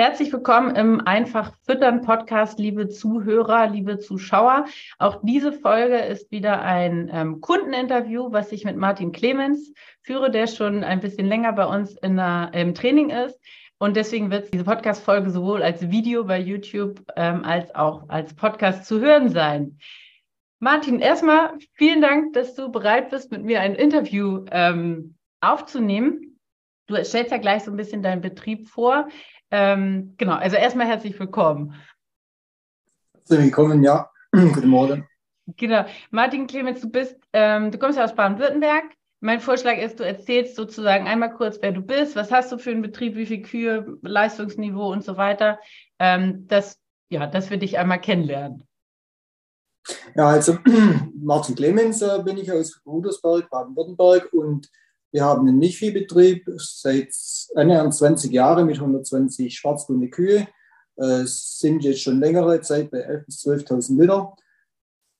Herzlich willkommen im Einfach Füttern Podcast, liebe Zuhörer, liebe Zuschauer. Auch diese Folge ist wieder ein ähm, Kundeninterview, was ich mit Martin Clemens führe, der schon ein bisschen länger bei uns in der, im Training ist. Und deswegen wird diese Podcast-Folge sowohl als Video bei YouTube ähm, als auch als Podcast zu hören sein. Martin, erstmal vielen Dank, dass du bereit bist, mit mir ein Interview ähm, aufzunehmen. Du stellst ja gleich so ein bisschen deinen Betrieb vor. Ähm, genau, also erstmal herzlich willkommen. Herzlich willkommen, ja. Guten Morgen. Genau. Martin Clemens, du bist, ähm, du kommst ja aus Baden-Württemberg. Mein Vorschlag ist, du erzählst sozusagen einmal kurz, wer du bist, was hast du für einen Betrieb, wie viele Kühe, Leistungsniveau und so weiter, ähm, dass, ja, dass wir dich einmal kennenlernen. Ja, also Martin Clemens äh, bin ich aus Rudersberg, Baden-Württemberg und wir haben einen Milchviehbetrieb seit annähernd 20 Jahren mit 120 schwarzgrüne Kühe, äh, sind jetzt schon längere Zeit bei 11.000 bis 12.000 Liter.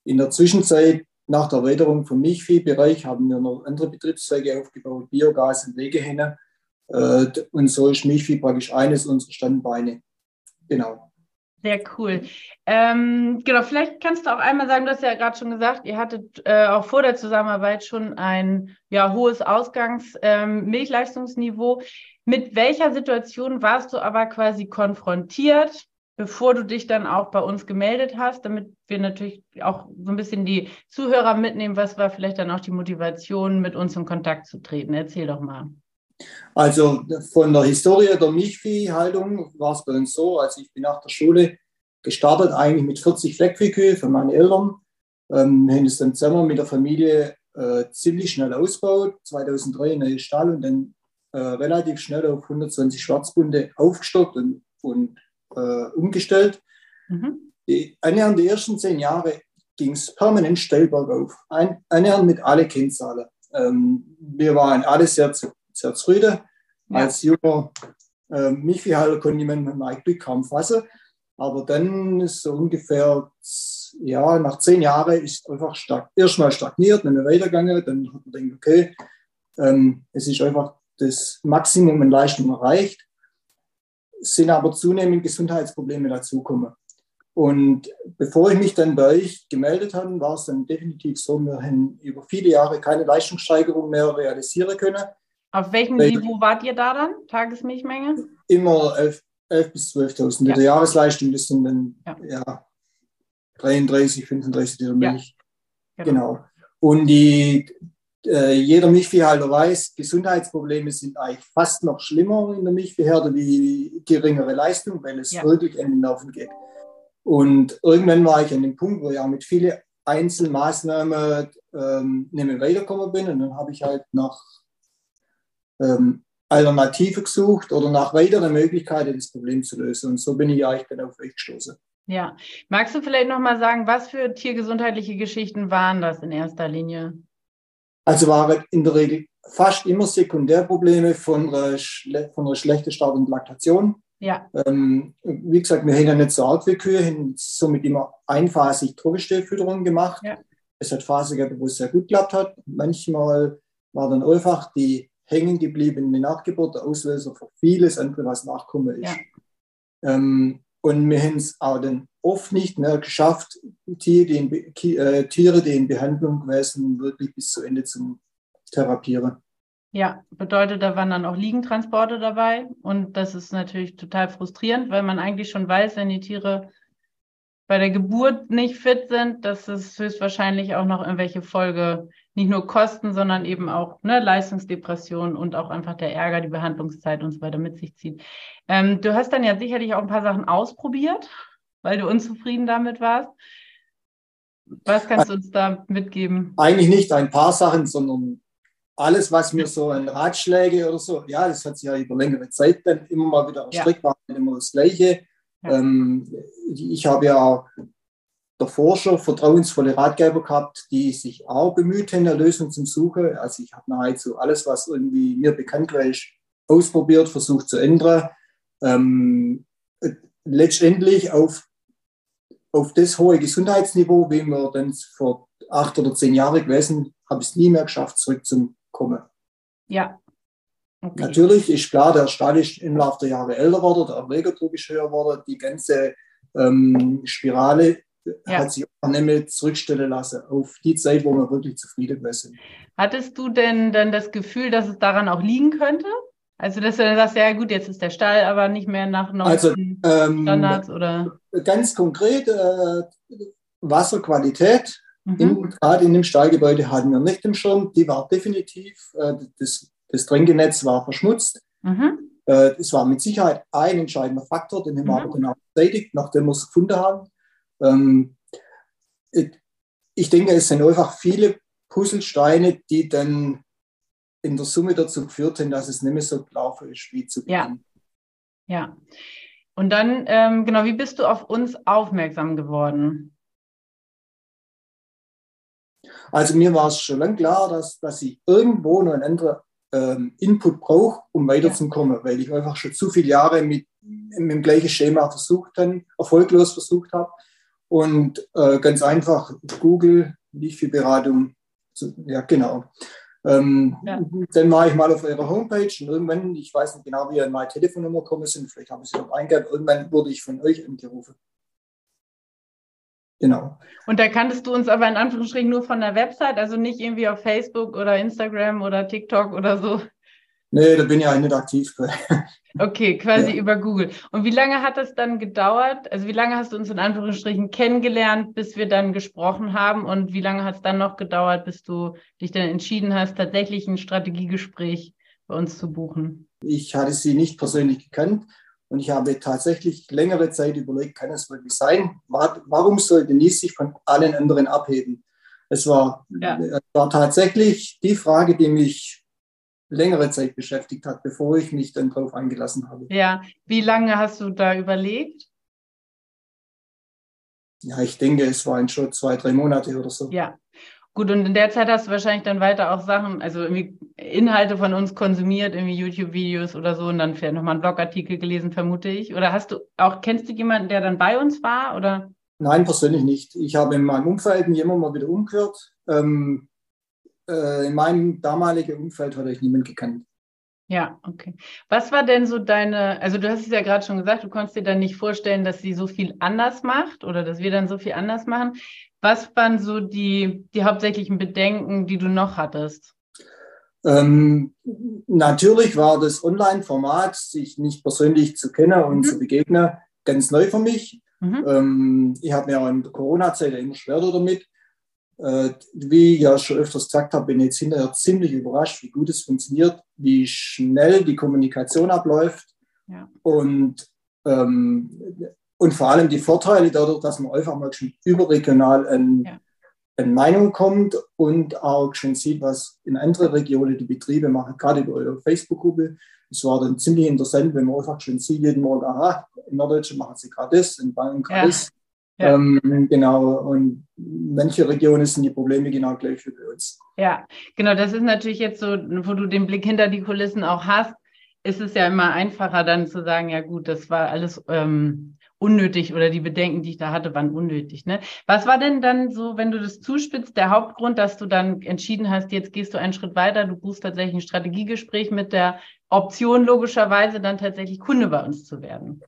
In der Zwischenzeit, nach der Erweiterung vom Milchviehbereich, haben wir noch andere Betriebszweige aufgebaut, Biogas und Legehenne. Äh, und so ist Milchvieh praktisch eines unserer Standbeine. Genau. Sehr cool. Ähm, genau, vielleicht kannst du auch einmal sagen, du hast ja gerade schon gesagt, ihr hattet äh, auch vor der Zusammenarbeit schon ein ja, hohes Ausgangs-Milchleistungsniveau. Ähm, Mit welcher Situation warst du aber quasi konfrontiert, bevor du dich dann auch bei uns gemeldet hast, damit wir natürlich auch so ein bisschen die Zuhörer mitnehmen, was war vielleicht dann auch die Motivation, mit uns in Kontakt zu treten? Erzähl doch mal. Also von der Historie der Milchviehhaltung war es bei uns so, als ich bin nach der Schule gestartet, eigentlich mit 40 Fleckviehkühe von meinen Eltern. Ähm, haben es dann zusammen mit der Familie äh, ziemlich schnell ausgebaut, 2003 ein neuer Stall und dann äh, relativ schnell auf 120 Schwarzbunde aufgestockt und, und äh, umgestellt. Mhm. Die, annähernd die ersten zehn Jahre ging es permanent steil bergauf, ein, annähernd mit alle Kennzahlen. Ähm, wir waren alle sehr zu, sehr zufrieden. Als junger äh, Michi-Halter konnte ich mit meinem Glück kaum fassen. Aber dann ist so ungefähr, ja, nach zehn Jahren ist einfach stag erstmal stagniert, dann weitergegangen. Dann hat man gedacht, okay, ähm, es ist einfach das Maximum an Leistung erreicht. Es sind aber zunehmend Gesundheitsprobleme dazugekommen. Und bevor ich mich dann bei euch gemeldet habe, war es dann definitiv so, wir haben über viele Jahre keine Leistungssteigerung mehr realisieren können. Auf welchem Niveau wart ihr da dann? Tagesmilchmenge? Immer 11, 11 bis 12.000 Liter ja. Jahresleistung. Das sind dann ja. ja 33, 35 Liter Milch. Ja, genau. genau. Und die, äh, jeder Milchviehhalter weiß, Gesundheitsprobleme sind eigentlich fast noch schlimmer in der Milchviehherde wie geringere Leistung, weil es wirklich an den Nerven geht. Und irgendwann war ich an dem Punkt, wo ich auch mit vielen Einzelmaßnahmen ähm, nicht mehr weitergekommen bin. Und dann habe ich halt nach ähm, Alternative gesucht oder nach weiteren Möglichkeiten, das Problem zu lösen. Und so bin ich eigentlich dann auf euch gestoßen. Ja, magst du vielleicht nochmal sagen, was für tiergesundheitliche Geschichten waren das in erster Linie? Also waren in der Regel fast immer Sekundärprobleme von einer, Schle von einer schlechten Start- und Laktation. Ja. Ähm, wie gesagt, wir haben ja nicht so alt wie Kühe, haben somit immer einphasig Trockenstillfütterung gemacht. Ja. Es hat Phasen gegeben, wo es sehr gut geklappt hat. Manchmal war dann einfach die hängen geblieben in Nachgeburt, der Auslöser für vieles andere, was nachkommen ist. Ja. Ähm, und wir haben es auch dann oft nicht mehr geschafft, Tiere, die in, äh, Tiere, die in Behandlung gewesen wirklich bis zu Ende zu therapieren. Ja, bedeutet, da waren dann auch Liegentransporte dabei. Und das ist natürlich total frustrierend, weil man eigentlich schon weiß, wenn die Tiere bei der Geburt nicht fit sind, dass es höchstwahrscheinlich auch noch irgendwelche Folge, nicht nur Kosten, sondern eben auch ne, Leistungsdepression und auch einfach der Ärger, die Behandlungszeit und so weiter mit sich zieht. Ähm, du hast dann ja sicherlich auch ein paar Sachen ausprobiert, weil du unzufrieden damit warst. Was kannst du uns da mitgeben? Eigentlich nicht ein paar Sachen, sondern alles, was mir so an Ratschläge oder so, ja, das hat sich ja über längere Zeit dann immer mal wieder erstreckt, ja. war immer das Gleiche. Ähm, ich habe ja davor schon vertrauensvolle Ratgeber gehabt, die sich auch bemüht haben, eine Lösung zum Suchen. Also ich habe nahezu alles, was irgendwie mir bekannt war, ausprobiert, versucht zu ändern. Ähm, letztendlich auf, auf das hohe Gesundheitsniveau, wie wir dann vor acht oder zehn Jahren gewesen, habe ich es nie mehr geschafft, zurückzukommen. Ja, Okay. Natürlich ist klar, der Stall ist im Laufe der Jahre älter geworden, der Erregerdruck ist höher geworden, die ganze ähm, Spirale ja. hat sich auch nicht mehr zurückstellen lassen auf die Zeit, wo wir wirklich zufrieden sind. Hattest du denn dann das Gefühl, dass es daran auch liegen könnte? Also, dass du dann sagst, ja gut, jetzt ist der Stall aber nicht mehr nach neuen also, ähm, Standards oder? Ganz konkret, äh, Wasserqualität, mhm. gerade in dem Stallgebäude hatten wir nicht im Schirm, die war definitiv, äh, das das Tränkenetz war verschmutzt. Mhm. Äh, es war mit Sicherheit ein entscheidender Faktor, den haben wir mhm. aber auch beseitigt, nachdem wir es gefunden haben. Ähm, ich denke, es sind einfach viele Puzzlesteine, die dann in der Summe dazu geführt haben, dass es nicht mehr so gelaufen ist wie zu Beginn. Ja. ja. Und dann, ähm, genau, wie bist du auf uns aufmerksam geworden? Also mir war es schon lange klar, dass, dass ich irgendwo noch einen anderen ähm, Input brauche, um weiterzukommen, weil ich einfach schon zu viele Jahre mit, mit dem gleichen Schema versucht habe, erfolglos versucht habe. Und äh, ganz einfach Google, nicht viel Beratung. Ja, genau. Ähm, ja. Dann war ich mal auf eurer Homepage und irgendwann, ich weiß nicht genau, wie ihr an meine Telefonnummer gekommen sind, vielleicht habe ich sie auch eingegeben, irgendwann wurde ich von euch angerufen. Genau. Und da kanntest du uns aber in Anführungsstrichen nur von der Website, also nicht irgendwie auf Facebook oder Instagram oder TikTok oder so? Nee, da bin ich eigentlich nicht aktiv. okay, quasi ja. über Google. Und wie lange hat das dann gedauert? Also wie lange hast du uns in Anführungsstrichen kennengelernt, bis wir dann gesprochen haben? Und wie lange hat es dann noch gedauert, bis du dich dann entschieden hast, tatsächlich ein Strategiegespräch bei uns zu buchen? Ich hatte sie nicht persönlich gekannt und ich habe tatsächlich längere Zeit überlegt, kann es wirklich sein? Warum sollte Nies sich von allen anderen abheben? Es war, ja. es war tatsächlich die Frage, die mich längere Zeit beschäftigt hat, bevor ich mich dann darauf eingelassen habe. Ja, wie lange hast du da überlegt? Ja, ich denke, es waren schon zwei, drei Monate oder so. Ja, Gut, und in der Zeit hast du wahrscheinlich dann weiter auch Sachen, also irgendwie Inhalte von uns konsumiert, irgendwie YouTube-Videos oder so und dann vielleicht nochmal einen Blogartikel gelesen, vermute ich. Oder hast du auch, kennst du jemanden, der dann bei uns war? Oder? Nein, persönlich nicht. Ich habe in meinem Umfeld jemand mal wieder umgehört. Ähm, äh, in meinem damaligen Umfeld hatte ich niemanden gekannt. Ja, okay. Was war denn so deine, also du hast es ja gerade schon gesagt, du konntest dir dann nicht vorstellen, dass sie so viel anders macht oder dass wir dann so viel anders machen. Was waren so die, die hauptsächlichen Bedenken, die du noch hattest? Ähm, natürlich war das Online-Format, sich nicht persönlich zu kennen und mhm. zu begegnen, ganz neu für mich. Mhm. Ähm, ich habe mir auch in der Corona-Zeit immer schwerer damit. Äh, wie ich ja schon öfters gesagt habe, bin ich jetzt hinterher ziemlich überrascht, wie gut es funktioniert, wie schnell die Kommunikation abläuft. Ja. Und ähm, und vor allem die Vorteile dadurch, dass man einfach mal schon überregional in, ja. in Meinung kommt und auch schon sieht, was in anderen Regionen die Betriebe machen, gerade über eure Facebook-Gruppe. Es war dann ziemlich interessant, wenn man einfach schon sieht, jeden Morgen, aha, in Norddeutschland machen sie gerade das, in Bayern gerade ja. das. Ja. Ähm, genau, und manche Regionen sind die Probleme genau gleich wie bei uns. Ja, genau, das ist natürlich jetzt so, wo du den Blick hinter die Kulissen auch hast, ist es ja immer einfacher dann zu sagen, ja gut, das war alles ähm, unnötig oder die Bedenken, die ich da hatte, waren unnötig. Ne? Was war denn dann so, wenn du das zuspitzt, der Hauptgrund, dass du dann entschieden hast, jetzt gehst du einen Schritt weiter, du buchst tatsächlich ein Strategiegespräch mit der Option, logischerweise dann tatsächlich Kunde bei uns zu werden?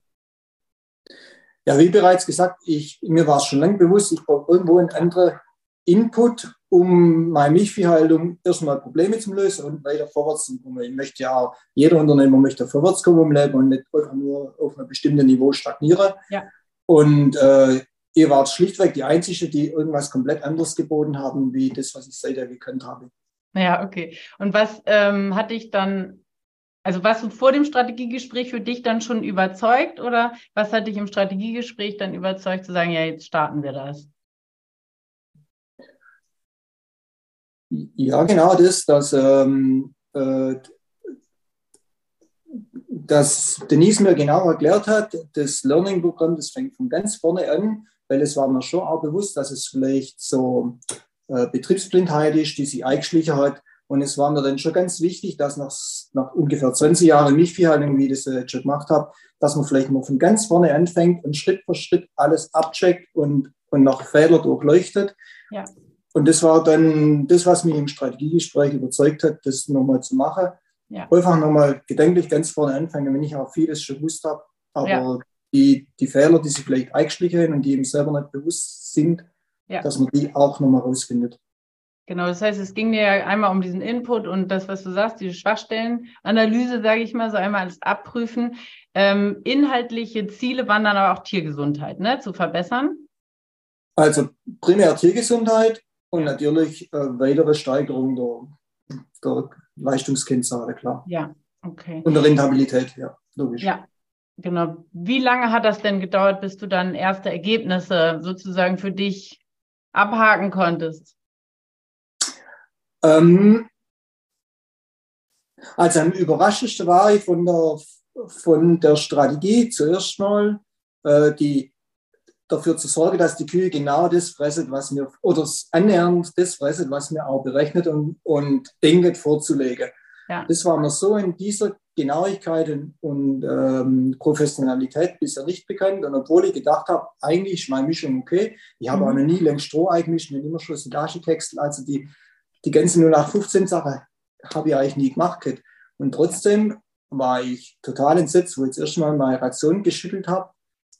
Ja, wie bereits gesagt, ich, mir war es schon lange bewusst, ich brauche irgendwo einen anderen Input, um meine Milchviehhaltung erstmal Probleme zu lösen und weiter vorwärts zu kommen. Ich möchte ja auch, jeder Unternehmer möchte vorwärts kommen im Leben und nicht einfach nur auf einem bestimmten Niveau stagnieren. Ja. Und äh, ihr wart schlichtweg die Einzige, die irgendwas komplett anderes geboten haben, wie das, was ich seither gekannt habe. Ja, okay. Und was ähm, hat dich dann, also warst du vor dem Strategiegespräch für dich dann schon überzeugt oder was hat dich im Strategiegespräch dann überzeugt zu sagen, ja, jetzt starten wir das? Ja, genau das, dass, ähm, äh, dass Denise mir genau erklärt hat, das Learning-Programm, das fängt von ganz vorne an, weil es war mir schon auch bewusst, dass es vielleicht so äh, Betriebsblindheit ist, die sich eingeschlichen hat. Und es war mir dann schon ganz wichtig, dass nach, nach ungefähr 20 Jahren Milchviehhaltung, wie ich das äh, schon gemacht habe, dass man vielleicht mal von ganz vorne anfängt und Schritt für Schritt alles abcheckt und, und nach Fehler durchleuchtet. Ja. Und das war dann das, was mich im Strategiegespräch überzeugt hat, das nochmal zu machen. Ja. Einfach nochmal gedanklich ganz vorne anfangen, wenn ich auch vieles schon gewusst habe. Aber ja. die, die Fehler, die sich vielleicht eingeschlichen haben und die eben selber nicht bewusst sind, ja. dass man die auch nochmal rausfindet. Genau, das heißt, es ging dir ja einmal um diesen Input und das, was du sagst, diese Schwachstellenanalyse, sage ich mal, so einmal alles abprüfen. Ähm, inhaltliche Ziele waren dann aber auch Tiergesundheit, ne, zu verbessern? Also primär Tiergesundheit und natürlich äh, weitere Steigerung der, der Leistungskennzahlen, klar. Ja, okay. Und der Rentabilität, ja, logisch. Ja, genau. Wie lange hat das denn gedauert, bis du dann erste Ergebnisse sozusagen für dich abhaken konntest? Ähm, also am überraschendsten war ich von der, von der Strategie zuerst mal äh, die dafür zu sorgen, dass die Kühe genau das fressen, was mir, oder annähernd das fressen, was mir auch berechnet und, und denkt vorzulegen. Ja. Das war mir so in dieser Genauigkeit und, und ähm, Professionalität bisher nicht bekannt. Und obwohl ich gedacht habe, eigentlich ist meine Mischung okay, ich habe mhm. auch noch nie längst Stroh gemischt und immer schon Silage also die, die ganze 0815 Sache habe ich eigentlich nie gemacht. Und trotzdem war ich total entsetzt, wo ich jetzt erstmal meine Ration geschüttelt habe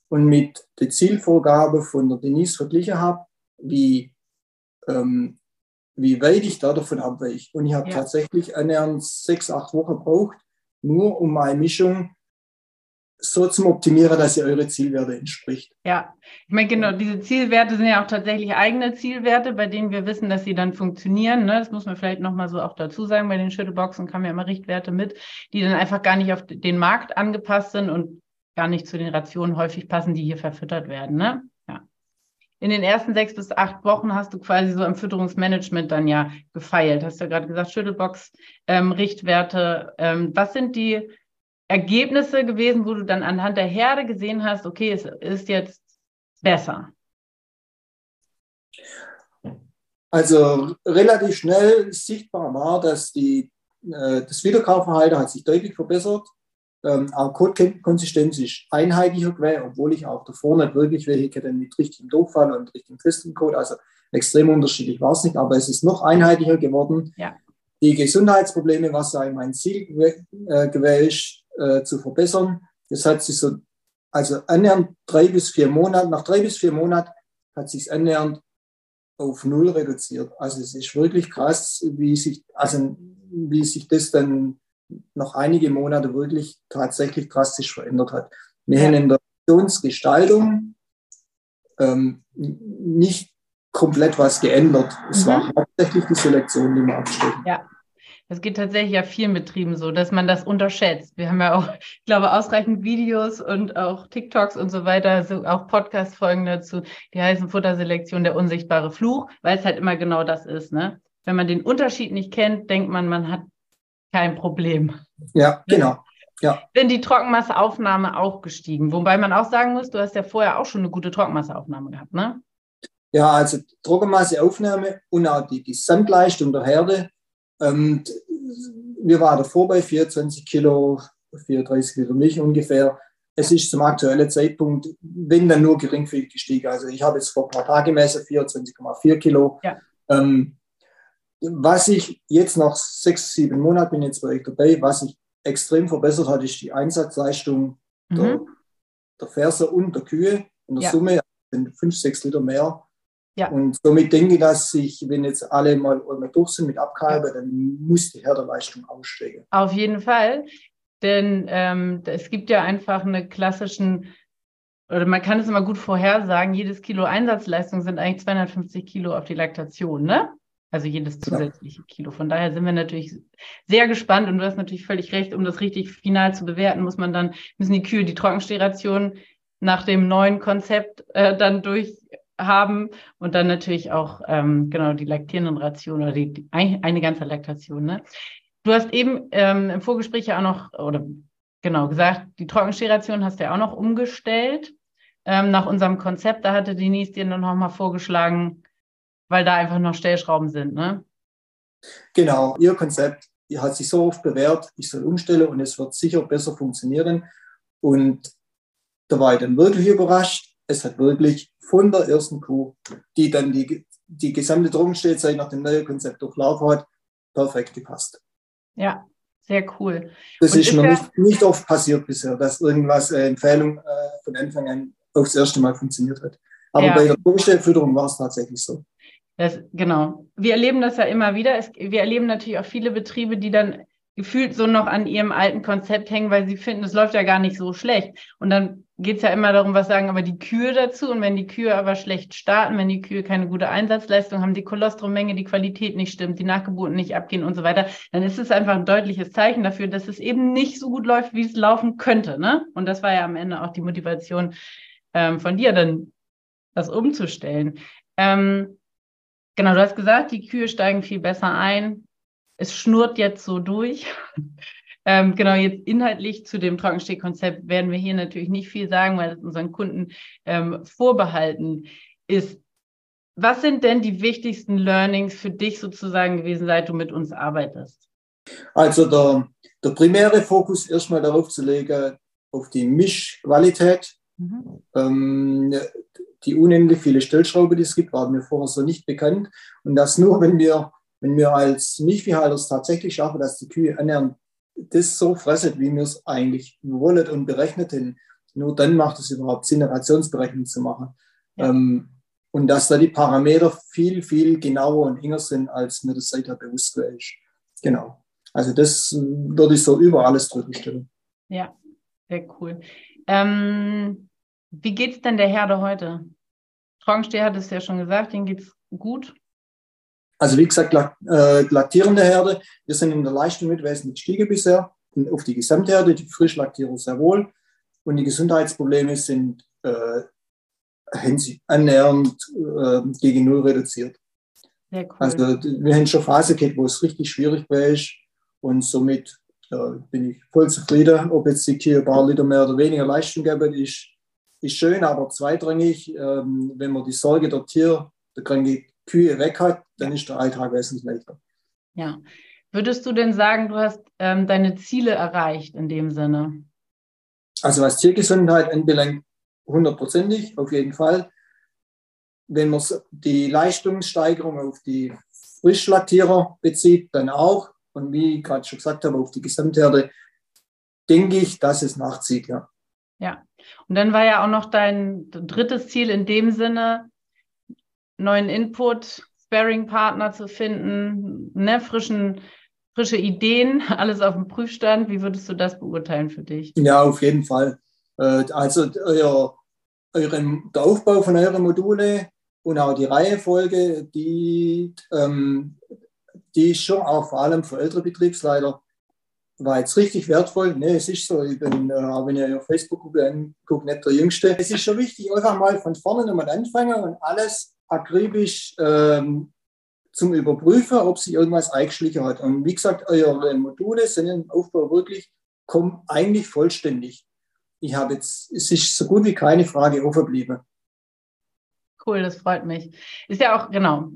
und mit der Zielvorgabe von der Denise verglichen habe, wie, ähm, wie weit ich da davon abweiche. Und ich habe ja. tatsächlich annähernd sechs, acht Wochen gebraucht, nur um meine Mischung so zum Optimieren, dass sie eure Zielwerte entspricht. Ja, ich meine, genau, diese Zielwerte sind ja auch tatsächlich eigene Zielwerte, bei denen wir wissen, dass sie dann funktionieren. Ne? Das muss man vielleicht nochmal so auch dazu sagen. Bei den Schüttelboxen kamen ja immer Richtwerte mit, die dann einfach gar nicht auf den Markt angepasst sind und gar nicht zu den Rationen häufig passen, die hier verfüttert werden. Ne? Ja. In den ersten sechs bis acht Wochen hast du quasi so im Fütterungsmanagement dann ja gefeilt. Hast du ja gerade gesagt, Schüttelbox, ähm, Richtwerte. Ähm, was sind die Ergebnisse gewesen, wo du dann anhand der Herde gesehen hast, okay, es ist jetzt besser? Also relativ schnell sichtbar war, dass die, äh, das Wiederkaufverhalten hat sich deutlich verbessert. Ähm, auch Codekonsistenz ist einheitlicher gewesen, obwohl ich auch davor nicht wirklich welche hatte mit richtigem Durchfall und richtigem festen Code. Also extrem unterschiedlich war es nicht, aber es ist noch einheitlicher geworden. Ja. Die Gesundheitsprobleme, was ja mein Ziel äh, gewesen äh, zu verbessern, das hat sich so, also annähernd drei bis vier Monate, nach drei bis vier Monaten hat sich annähernd auf null reduziert. Also es ist wirklich krass, wie sich, also wie sich das dann noch einige Monate wirklich tatsächlich drastisch verändert hat. Wir haben in der Funktionsgestaltung ähm, nicht komplett was geändert. Es mhm. war hauptsächlich die Selektion, die wir abstellen. Ja. Es geht tatsächlich ja vielen Betrieben so, dass man das unterschätzt. Wir haben ja auch, ich glaube, ausreichend Videos und auch TikToks und so weiter, so auch Podcast-Folgen dazu, die heißen Futterselektion, der unsichtbare Fluch, weil es halt immer genau das ist. Ne? Wenn man den Unterschied nicht kennt, denkt man, man hat kein Problem. Ja, genau. Ja. Sind die Trockenmasseaufnahme auch gestiegen? Wobei man auch sagen muss, du hast ja vorher auch schon eine gute Trockenmasseaufnahme gehabt, ne? Ja, also Trockenmasseaufnahme und auch die Gesamtleistung der Herde. Ähm, wir waren davor bei 24 Kilo, 34 Liter Milch ungefähr. Es ist zum aktuellen Zeitpunkt, wenn dann nur geringfügig gestiegen. Also ich habe jetzt vor ein paar Tagen gemessen 24,4 Kilo. Ja. Ähm, was ich jetzt nach sechs, sieben Monaten bin jetzt bei euch dabei, was sich extrem verbessert hat, ist die Einsatzleistung mhm. der, der Ferse und der Kühe. In der ja. Summe sind fünf, sechs Liter mehr. Ja. Und somit denke ich, dass ich, wenn jetzt alle mal, durch sind mit Abkalbe, ja. dann muss die Herderleistung aussteigen. Auf jeden Fall. Denn ähm, es gibt ja einfach einen klassischen oder man kann es immer gut vorhersagen, jedes Kilo Einsatzleistung sind eigentlich 250 Kilo auf die Laktation, ne? Also jedes zusätzliche Kilo. Von daher sind wir natürlich sehr gespannt und du hast natürlich völlig recht, um das richtig final zu bewerten, muss man dann, müssen die Kühe die Trockenstehration nach dem neuen Konzept äh, dann durchhaben und dann natürlich auch ähm, genau die laktierenden Rationen oder die, die, eine ganze Laktation. Ne? Du hast eben ähm, im Vorgespräch ja auch noch, oder genau gesagt, die Trockenstehration hast du ja auch noch umgestellt ähm, nach unserem Konzept. Da hatte Denise dir noch mal vorgeschlagen, weil da einfach noch Stellschrauben sind, ne? Genau, ihr Konzept hat sich so oft bewährt, ich soll umstellen und es wird sicher besser funktionieren. Und da war ich dann wirklich überrascht. Es hat wirklich von der ersten Kuh, die dann die, die gesamte Trockenstehzeit nach dem neuen Konzept durchlaufen hat, perfekt gepasst. Ja, sehr cool. Das und ist mir nicht, nicht oft passiert bisher, dass irgendwas äh, Empfehlung äh, von Anfang an aufs erste Mal funktioniert hat. Aber ja. bei der Trockenstellfütterung war es tatsächlich so. Das, genau. Wir erleben das ja immer wieder. Es, wir erleben natürlich auch viele Betriebe, die dann gefühlt so noch an ihrem alten Konzept hängen, weil sie finden, es läuft ja gar nicht so schlecht. Und dann geht es ja immer darum, was sagen aber die Kühe dazu. Und wenn die Kühe aber schlecht starten, wenn die Kühe keine gute Einsatzleistung haben, die Kolostromenge, die Qualität nicht stimmt, die Nachgeburten nicht abgehen und so weiter, dann ist es einfach ein deutliches Zeichen dafür, dass es eben nicht so gut läuft, wie es laufen könnte. Ne? Und das war ja am Ende auch die Motivation ähm, von dir, dann das umzustellen. Ähm, Genau, du hast gesagt, die Kühe steigen viel besser ein. Es schnurrt jetzt so durch. ähm, genau, jetzt inhaltlich zu dem Trockenstehkonzept werden wir hier natürlich nicht viel sagen, weil es unseren Kunden ähm, vorbehalten ist. Was sind denn die wichtigsten Learnings für dich sozusagen gewesen, seit du mit uns arbeitest? Also der, der primäre Fokus erstmal darauf zu legen, auf die Mischqualität. Mhm. Ähm, die unendlich viele Stellschrauben, die es gibt, waren mir vorher so nicht bekannt. Und das nur, wenn wir, wenn wir als Milchviehhalter es tatsächlich schaffen, dass die Kühe annähernd das so fressen, wie wir es eigentlich wollen und berechnet haben, nur dann macht es überhaupt Sinn, eine Rationsberechnung zu machen. Ja. Ähm, und dass da die Parameter viel, viel genauer und enger sind, als mir das seither bewusst ist. Genau. Also das würde ich so über alles drüber stellen. Ja, sehr cool. Ähm, wie geht es denn der Herde heute? Trockensteher hat es ja schon gesagt, denen geht es gut. Also wie gesagt, äh, laktierende Herde, wir sind in der Leistung mit wesentlich gestiegen bisher. Auf die Gesamtherde, die Frischlaktierung sehr wohl. Und die Gesundheitsprobleme sind äh, annähernd äh, gegen Null reduziert. Cool. Also wir haben schon Phase gehabt, wo es richtig schwierig war. Und somit äh, bin ich voll zufrieden, ob jetzt die Kühe ein paar Liter mehr oder weniger Leistung geben, ist ist schön, aber zweitrangig, ähm, wenn man die Sorge der Tier, der kranke Kühe weg hat, dann ist der Alltag wesentlich leichter. Ja. Würdest du denn sagen, du hast ähm, deine Ziele erreicht in dem Sinne? Also was Tiergesundheit anbelangt, hundertprozentig, auf jeden Fall. Wenn man die Leistungssteigerung auf die Frischlaktierer bezieht, dann auch. Und wie ich gerade schon gesagt habe, auf die Gesamtherde, denke ich, dass es nachzieht, ja. Ja, und dann war ja auch noch dein drittes Ziel in dem Sinne, neuen Input, Sparing-Partner zu finden, ne, frischen, frische Ideen, alles auf dem Prüfstand. Wie würdest du das beurteilen für dich? Ja, auf jeden Fall. Äh, also euer, euren, der Aufbau von euren Module und auch die Reihefolge, die, ähm, die ist schon auch vor allem für ältere Betriebsleiter war jetzt richtig wertvoll. Ne, es ist so, ich bin, äh, wenn ihr auf Facebook anguckt, nicht der Jüngste. Es ist schon wichtig, einfach mal von vorne nochmal anfangen und alles akribisch ähm, zum Überprüfen, ob sich irgendwas eingeschlichen hat. Und wie gesagt, eure Module sind im Aufbau wirklich, kommen eigentlich vollständig. Ich habe jetzt, es ist so gut wie keine Frage offen geblieben. Cool, das freut mich. Ist ja auch, genau,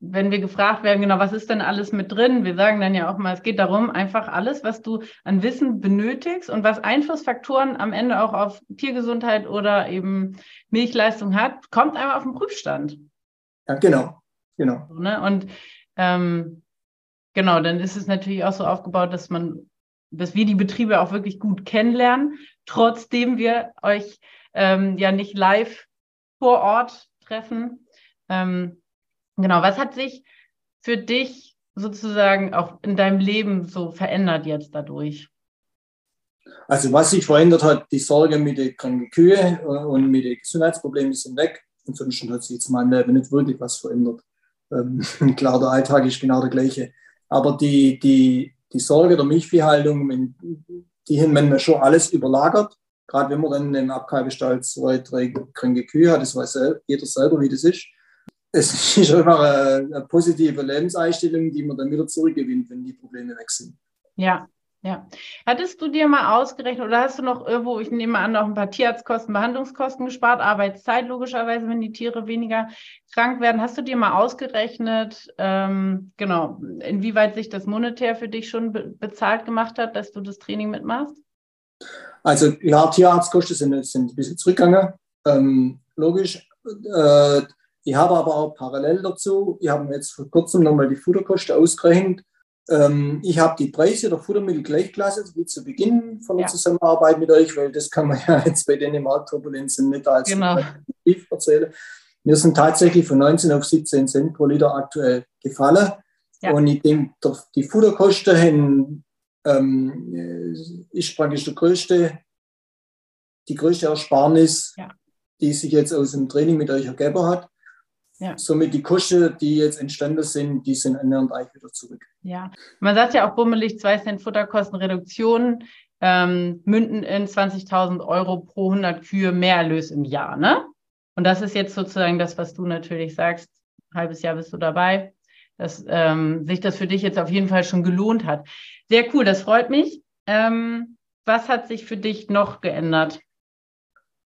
wenn wir gefragt werden, genau, was ist denn alles mit drin? Wir sagen dann ja auch mal, es geht darum, einfach alles, was du an Wissen benötigst und was Einflussfaktoren am Ende auch auf Tiergesundheit oder eben Milchleistung hat, kommt einmal auf den Prüfstand. Ja, genau, genau. Ne? Und ähm, genau, dann ist es natürlich auch so aufgebaut, dass man, dass wir die Betriebe auch wirklich gut kennenlernen, trotzdem wir euch ähm, ja nicht live vor Ort treffen. Ähm, Genau, was hat sich für dich sozusagen auch in deinem Leben so verändert jetzt dadurch? Also was sich verändert hat, die Sorge mit den kranken Kühe und mit den Gesundheitsproblemen sind weg. Ansonsten hat sich jetzt mein Leben nicht wirklich was verändert. Ähm, klar, der Alltag ist genau der gleiche. Aber die, die, die Sorge der Milchviehhaltung, die haben manchmal schon alles überlagert. Gerade wenn man dann im Abkalbestall zwei, drei kranke Kühe hat, das weiß jeder selber, wie das ist. Es ist einfach eine, eine positive Lebenseinstellung, die man dann wieder zurückgewinnt, wenn die Probleme weg sind. Ja, ja. Hattest du dir mal ausgerechnet oder hast du noch irgendwo, ich nehme an, noch ein paar Tierarztkosten, Behandlungskosten gespart, Arbeitszeit logischerweise, wenn die Tiere weniger krank werden? Hast du dir mal ausgerechnet, ähm, genau, inwieweit sich das monetär für dich schon be bezahlt gemacht hat, dass du das Training mitmachst? Also ja, Tierarztkosten sind, sind ein bisschen zurückgegangen, ähm, logisch. Äh, ich habe aber auch parallel dazu, ich habe mir jetzt vor kurzem nochmal die Futterkosten ausgerechnet ähm, ich habe die Preise der Futtermittel gleichklasse, wie zu Beginn von der ja. Zusammenarbeit mit euch, weil das kann man ja jetzt bei den Marktturbulenzen nicht als genau. erzählen. Wir sind tatsächlich von 19 auf 17 Cent pro Liter aktuell gefallen. Ja. Und ich denke, die Futterkosten haben, ähm, ist praktisch der größte, die größte Ersparnis, ja. die sich jetzt aus dem Training mit euch ergeben hat. Ja. Somit die Kosten, die jetzt entstanden sind, die sind annähernd eigentlich wieder zurück. Ja, man sagt ja auch bummelig 2 Cent Futterkostenreduktion ähm, münden in 20.000 Euro pro 100 Kühe mehr Erlös im Jahr, ne? Und das ist jetzt sozusagen das, was du natürlich sagst. Ein halbes Jahr bist du dabei, dass ähm, sich das für dich jetzt auf jeden Fall schon gelohnt hat. Sehr cool, das freut mich. Ähm, was hat sich für dich noch geändert?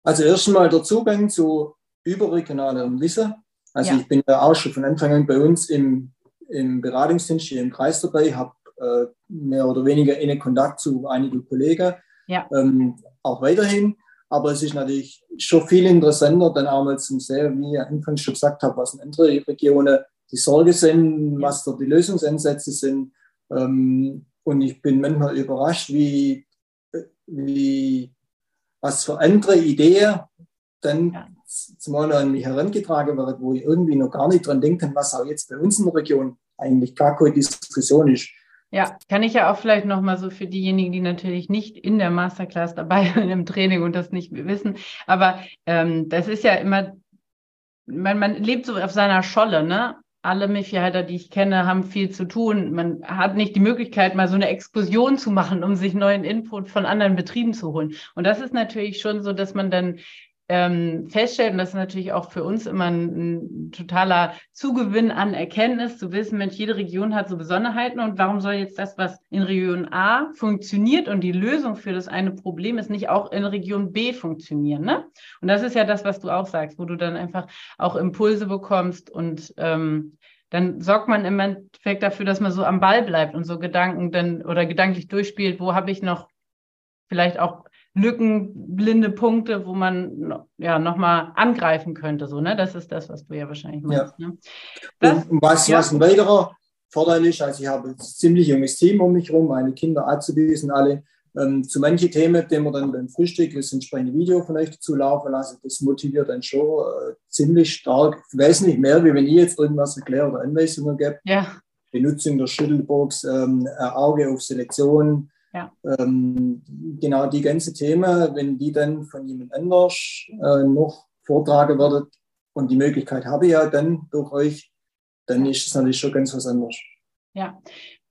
Also erstmal der Zugang zu überregionalem Wissen. Also ja. ich bin ja auch schon von Anfang an bei uns im, im Beratungsdienst hier im Kreis dabei, habe äh, mehr oder weniger einen Kontakt zu einigen Kollegen, ja. ähm, auch weiterhin. Aber es ist natürlich schon viel interessanter, dann auch mal zum sehen, wie ich anfangs schon gesagt habe, was in anderen Regionen die Sorge sind, was da die Lösungsansätze sind. Ähm, und ich bin manchmal überrascht, wie, wie was für andere Ideen dann ja zumal an mich herangetragen wird, wo ich irgendwie noch gar nicht dran denken, was auch jetzt bei uns in der Region eigentlich gar keine Diskussion ist. Ja, kann ich ja auch vielleicht nochmal so für diejenigen, die natürlich nicht in der Masterclass dabei sind im Training und das nicht wissen. Aber ähm, das ist ja immer, man, man lebt so auf seiner Scholle, ne? Alle Milchviehhalter, die ich kenne, haben viel zu tun. Man hat nicht die Möglichkeit, mal so eine Exkursion zu machen, um sich neuen Input von anderen Betrieben zu holen. Und das ist natürlich schon so, dass man dann ähm, feststellt, und das ist natürlich auch für uns immer ein, ein, totaler Zugewinn an Erkenntnis, zu wissen, Mensch, jede Region hat so Besonderheiten und warum soll jetzt das, was in Region A funktioniert und die Lösung für das eine Problem ist, nicht auch in Region B funktionieren. Ne? Und das ist ja das, was du auch sagst, wo du dann einfach auch Impulse bekommst und ähm, dann sorgt man im Endeffekt dafür, dass man so am Ball bleibt und so Gedanken dann oder gedanklich durchspielt, wo habe ich noch vielleicht auch Lücken, blinde Punkte, wo man ja nochmal angreifen könnte. So, ne? Das ist das, was du ja wahrscheinlich meinst. Ja. Ne? Das, was, ja. was ein weiterer Vorteil ist, also ich habe ein ziemlich junges Team um mich herum, meine Kinder Azubis sind alle. Ähm, zu manchen Themen, die wir dann beim Frühstück das entsprechende Video von euch dazu laufen lassen, das motiviert dann schon äh, ziemlich stark, wesentlich mehr, wie wenn ich jetzt irgendwas erkläre oder Anweisungen gebe. Ja. Benutzung der Schüttelbox, ähm, Auge auf Selektion, ja. Ähm, genau die ganze Themen, wenn die dann von jemand anders äh, noch vortragen werden und die Möglichkeit habe ich ja dann durch euch, dann ist es natürlich schon ganz was anderes. Ja.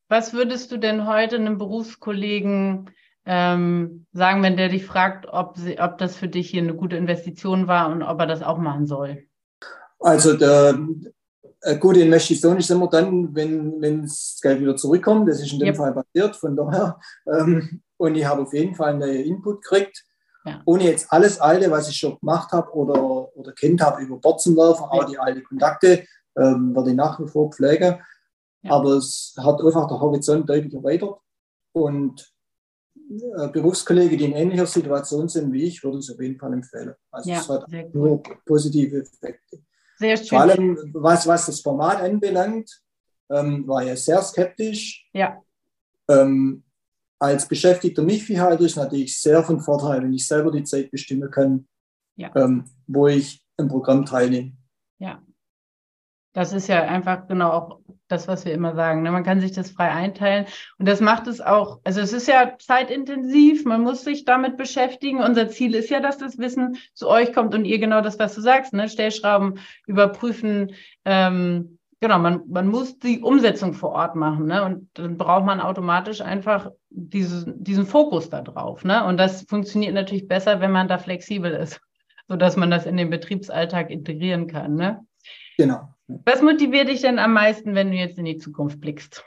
Was würdest du denn heute einem Berufskollegen ähm, sagen, wenn der dich fragt, ob, sie, ob das für dich hier eine gute Investition war und ob er das auch machen soll? Also der, eine gute Investition ist immer dann, wenn, das Geld wieder zurückkommt. Das ist in dem yep. Fall passiert. Von daher, ähm, und ich habe auf jeden Fall einen Input gekriegt. Ja. Ohne jetzt alles Alte, was ich schon gemacht habe oder, oder kennt habe, über Bord zu werfen, ja. auch die alten Kontakte, ähm, werde ich nach wie vor pflegen. Ja. Aber es hat einfach der Horizont deutlich erweitert. Und äh, Berufskollegen, die in ähnlicher Situation sind wie ich, würde es auf jeden Fall empfehlen. Also es hat nur positive Effekte. Sehr schön. Vor allem, was, was das Format anbelangt, ähm, war ich sehr skeptisch. Ja. Ähm, als beschäftigter Milchviehhalter ist natürlich sehr von Vorteil, wenn ich selber die Zeit bestimmen kann, ja. ähm, wo ich im Programm teilnehme. Ja. Das ist ja einfach genau auch das, was wir immer sagen. Ne? Man kann sich das frei einteilen. Und das macht es auch, also es ist ja zeitintensiv, man muss sich damit beschäftigen. Unser Ziel ist ja, dass das Wissen zu euch kommt und ihr genau das, was du sagst, ne? Stellschrauben überprüfen. Ähm, genau, man, man muss die Umsetzung vor Ort machen. Ne? Und dann braucht man automatisch einfach diese, diesen Fokus da drauf. Ne? Und das funktioniert natürlich besser, wenn man da flexibel ist, sodass man das in den Betriebsalltag integrieren kann. Ne? Genau. Was motiviert dich denn am meisten, wenn du jetzt in die Zukunft blickst?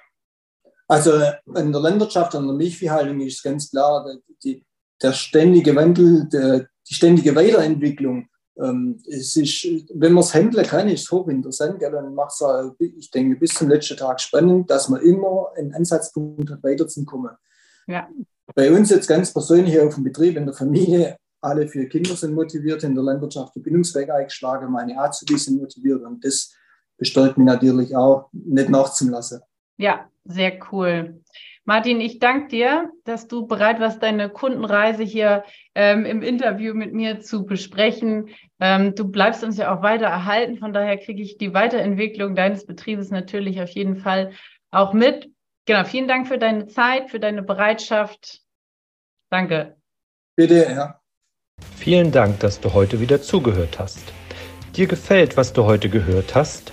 Also in der Landwirtschaft und der Milchviehhaltung ist ganz klar, die, der ständige Wandel, der, die ständige Weiterentwicklung. Ähm, es ist, wenn man es handeln kann, ist es hochinteressant. Gell? Dann macht es, ich denke, bis zum letzten Tag spannend, dass man immer einen Ansatzpunkt hat, weiterzukommen. Ja. Bei uns jetzt ganz persönlich auf dem Betrieb, in der Familie, alle vier Kinder sind motiviert, in der Landwirtschaft den Bildungsweg eingeschlagen, meine Azubis sind motiviert und das besteuert mich natürlich auch, nicht nachzulassen. Ja, sehr cool. Martin, ich danke dir, dass du bereit warst, deine Kundenreise hier ähm, im Interview mit mir zu besprechen. Ähm, du bleibst uns ja auch weiter erhalten, von daher kriege ich die Weiterentwicklung deines Betriebes natürlich auf jeden Fall auch mit. Genau, vielen Dank für deine Zeit, für deine Bereitschaft. Danke. Bitte, ja. Vielen Dank, dass du heute wieder zugehört hast. Dir gefällt, was du heute gehört hast?